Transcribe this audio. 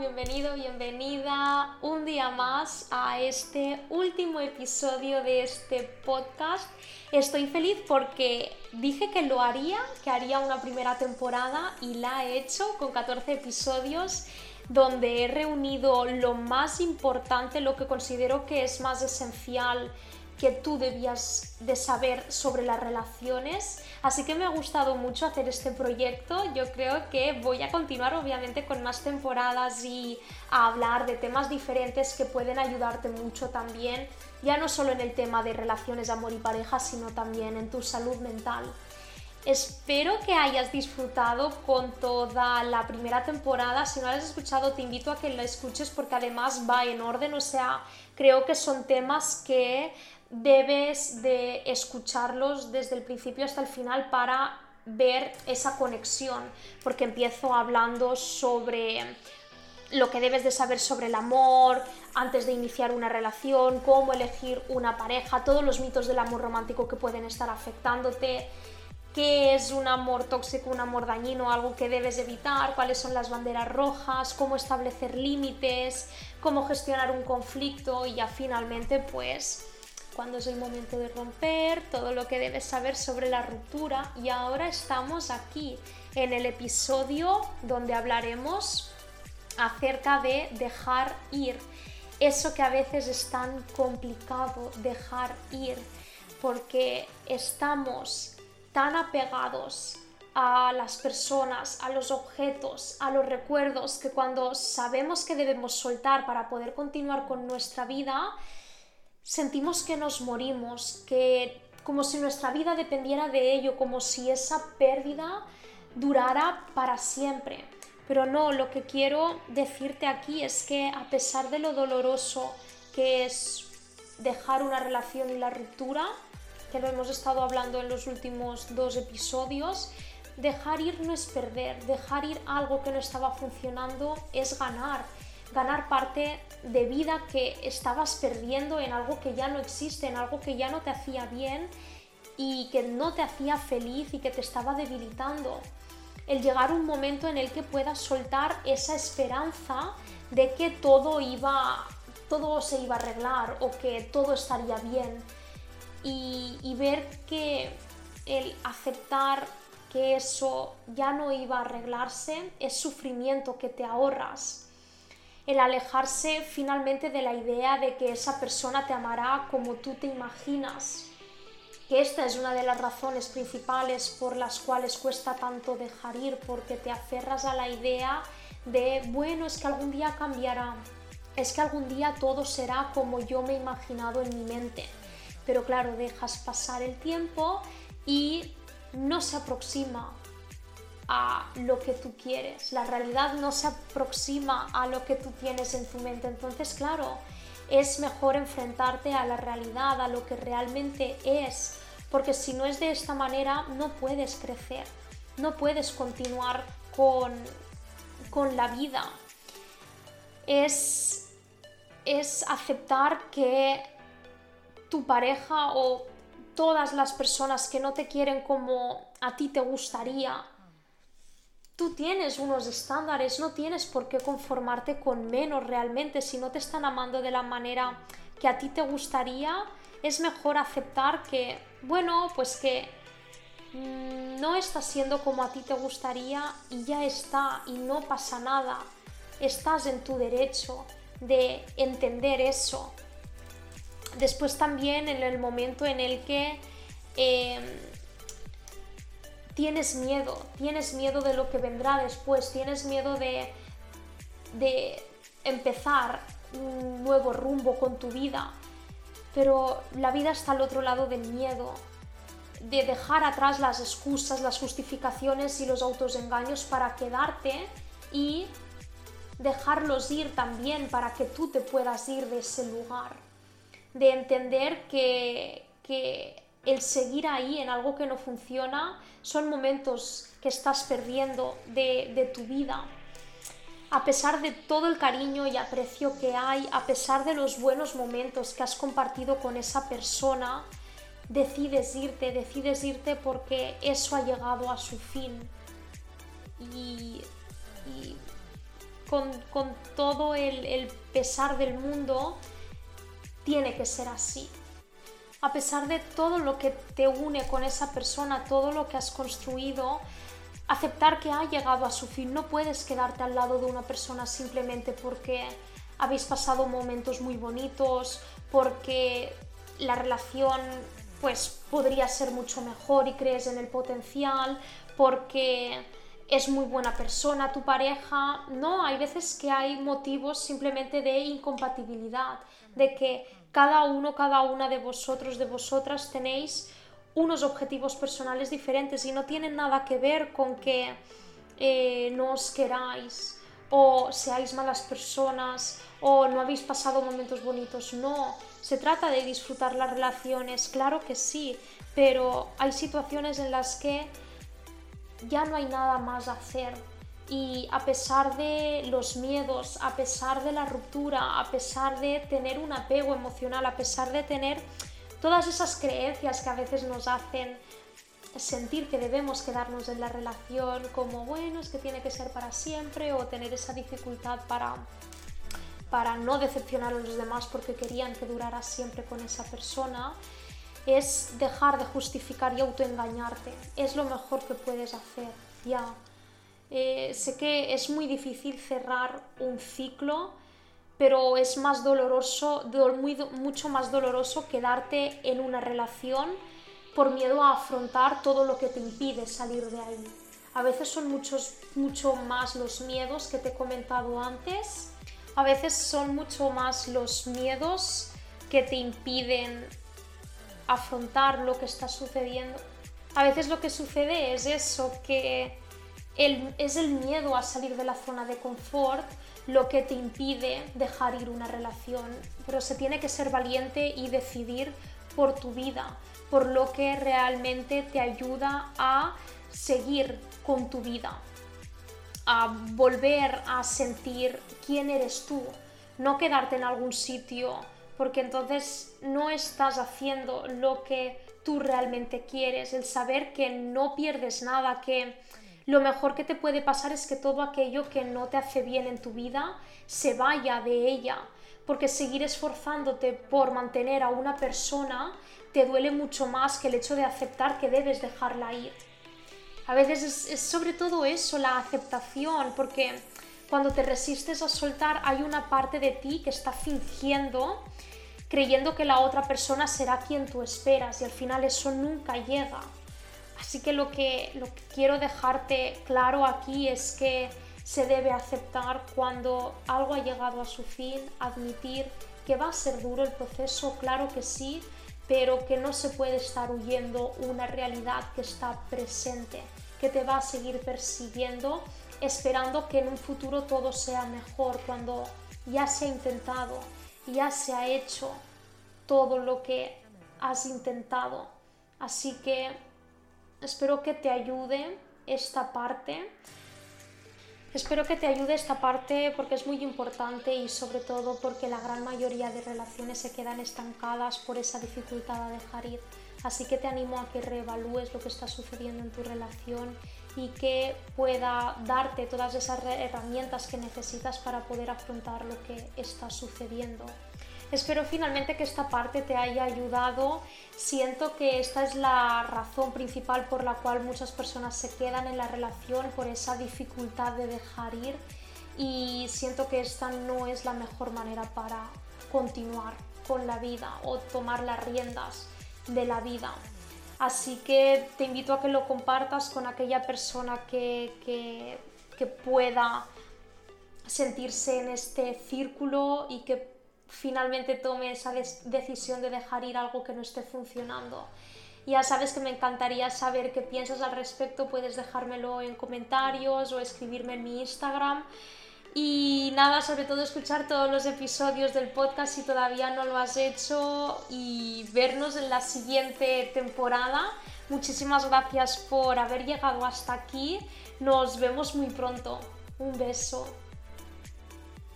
bienvenido, bienvenida un día más a este último episodio de este podcast. Estoy feliz porque dije que lo haría, que haría una primera temporada y la he hecho con 14 episodios donde he reunido lo más importante, lo que considero que es más esencial que tú debías de saber sobre las relaciones. Así que me ha gustado mucho hacer este proyecto. Yo creo que voy a continuar obviamente con más temporadas y a hablar de temas diferentes que pueden ayudarte mucho también, ya no solo en el tema de relaciones, amor y pareja, sino también en tu salud mental. Espero que hayas disfrutado con toda la primera temporada. Si no la has escuchado, te invito a que la escuches porque además va en orden. O sea, creo que son temas que debes de escucharlos desde el principio hasta el final para ver esa conexión, porque empiezo hablando sobre lo que debes de saber sobre el amor antes de iniciar una relación, cómo elegir una pareja, todos los mitos del amor romántico que pueden estar afectándote, qué es un amor tóxico, un amor dañino, algo que debes evitar, cuáles son las banderas rojas, cómo establecer límites, cómo gestionar un conflicto y ya finalmente pues cuando es el momento de romper, todo lo que debes saber sobre la ruptura y ahora estamos aquí en el episodio donde hablaremos acerca de dejar ir. Eso que a veces es tan complicado dejar ir porque estamos tan apegados a las personas, a los objetos, a los recuerdos, que cuando sabemos que debemos soltar para poder continuar con nuestra vida, sentimos que nos morimos, que como si nuestra vida dependiera de ello, como si esa pérdida durara para siempre. Pero no, lo que quiero decirte aquí es que a pesar de lo doloroso que es dejar una relación y la ruptura, que lo hemos estado hablando en los últimos dos episodios, dejar ir no es perder, dejar ir algo que no estaba funcionando es ganar ganar parte de vida que estabas perdiendo en algo que ya no existe, en algo que ya no te hacía bien y que no te hacía feliz y que te estaba debilitando. El llegar a un momento en el que puedas soltar esa esperanza de que todo iba todo se iba a arreglar o que todo estaría bien y, y ver que el aceptar que eso ya no iba a arreglarse es sufrimiento que te ahorras el alejarse finalmente de la idea de que esa persona te amará como tú te imaginas. Que esta es una de las razones principales por las cuales cuesta tanto dejar ir, porque te aferras a la idea de, bueno, es que algún día cambiará, es que algún día todo será como yo me he imaginado en mi mente. Pero claro, dejas pasar el tiempo y no se aproxima a lo que tú quieres. La realidad no se aproxima a lo que tú tienes en tu mente. Entonces, claro, es mejor enfrentarte a la realidad, a lo que realmente es, porque si no es de esta manera, no puedes crecer, no puedes continuar con, con la vida. Es, es aceptar que tu pareja o todas las personas que no te quieren como a ti te gustaría tú tienes unos estándares, no tienes por qué conformarte con menos realmente. Si no te están amando de la manera que a ti te gustaría, es mejor aceptar que, bueno, pues que mm, no está siendo como a ti te gustaría y ya está y no pasa nada. Estás en tu derecho de entender eso. Después también en el momento en el que em, tienes miedo, tienes miedo de lo que vendrá después, tienes miedo de, de empezar un nuevo rumbo con tu vida, pero la vida está al otro lado del miedo, de dejar atrás las excusas, las justificaciones y los autoengaños para quedarte y dejarlos ir también para que tú te puedas ir de ese lugar, de entender que, que el seguir ahí en algo que no funciona son momentos que estás perdiendo de, tu vida. A pesar de todo el cariño y aprecio que hay, a pesar de los buenos momentos que has compartido con esa persona, decides irte, decides irte porque eso ha llegado a su fin. Y, con, todo el, el pesar del mundo, tiene que ser así. A pesar de todo lo que te une con esa persona, todo lo que has construido, aceptar que ha llegado a su fin. No puedes quedarte al lado de una persona simplemente porque habéis pasado momentos muy bonitos, porque la relación pues podría ser mucho mejor y crees en el potencial, porque es muy buena persona tu pareja. No, hay veces que hay motivos simplemente de incompatibilidad, de que cada uno, cada una de vosotros, de vosotras tenéis unos objetivos personales diferentes y no tienen nada que ver con que eh, no os queráis o seáis malas personas o no habéis pasado momentos bonitos. No, se trata de disfrutar las relaciones, claro que sí, pero hay situaciones en las que ya no hay nada más a hacer. Y a pesar de los miedos, a pesar de la ruptura, a pesar de tener un apego emocional, a pesar de tener todas esas creencias que a veces nos hacen sentir que debemos quedarnos en la relación como bueno, es que tiene que ser para siempre o tener esa dificultad para, para no decepcionar a los demás porque querían que durara siempre con esa persona, es dejar de justificar y autoengañarte. Es lo mejor que puedes hacer, ya. Eh, sé que es muy difícil cerrar un ciclo pero es más doloroso, mucho más doloroso quedarte en una relación por miedo a afrontar todo lo que te impide salir de ahí. A veces son muchos, mucho más los miedos que te he comentado antes, a veces son mucho más los miedos que te impiden afrontar lo que está sucediendo. A veces lo que sucede es eso, que es el miedo a salir de la zona de confort lo que te impide dejar ir una relación, pero se tiene que ser valiente y decidir por tu vida, por lo que realmente te ayuda a seguir con tu vida, a volver a sentir quién eres tú, no quedarte en algún sitio, porque entonces no estás haciendo lo que tú realmente quieres, el saber que no pierdes nada, que lo mejor que te puede pasar es que todo aquello que no te hace bien en tu vida se vaya de ella, porque seguir esforzándote por mantener a una persona te duele mucho más que el hecho de aceptar que debes dejarla ir. A veces es, sobre todo eso, la aceptación, porque cuando te resistes a soltar hay una parte de ti que está fingiendo, creyendo que la otra persona será quien tú esperas y al final eso nunca llega. Así que lo que, lo que quiero dejarte claro aquí es que se debe aceptar cuando algo ha llegado a su fin, admitir que va a ser duro el proceso, claro que sí, pero que no se puede estar huyendo una realidad que está presente, que te va a seguir persiguiendo, esperando que en un futuro todo sea mejor, cuando ya se ha intentado, ya se ha hecho todo lo que has intentado. Así que Espero que te ayude esta parte. Espero que te ayude esta parte porque es muy importante y sobre todo porque la gran mayoría de relaciones se quedan estancadas por esa dificultad a dejar ir. Así que te animo a que reevalúes lo que está sucediendo en tu relación y que pueda darte todas esas herramientas que necesitas para poder afrontar lo que está sucediendo. Espero finalmente que esta parte te haya ayudado. Siento que esta es la razón principal por la cual muchas personas se quedan en la relación, por esa dificultad de dejar ir. Y siento que esta no es la mejor manera para continuar con la vida o tomar las riendas de la vida. Así que te invito a que lo compartas con aquella persona que, que, pueda sentirse en este círculo y que finalmente tome esa decisión de dejar ir algo que no esté funcionando. Ya sabes que me encantaría saber qué piensas al respecto, puedes dejármelo en comentarios o escribirme en mi Instagram. Y nada, sobre todo escuchar todos los episodios del podcast si todavía no lo has hecho y vernos en la siguiente temporada. Muchísimas gracias por haber llegado hasta aquí. Nos vemos muy pronto. Un beso.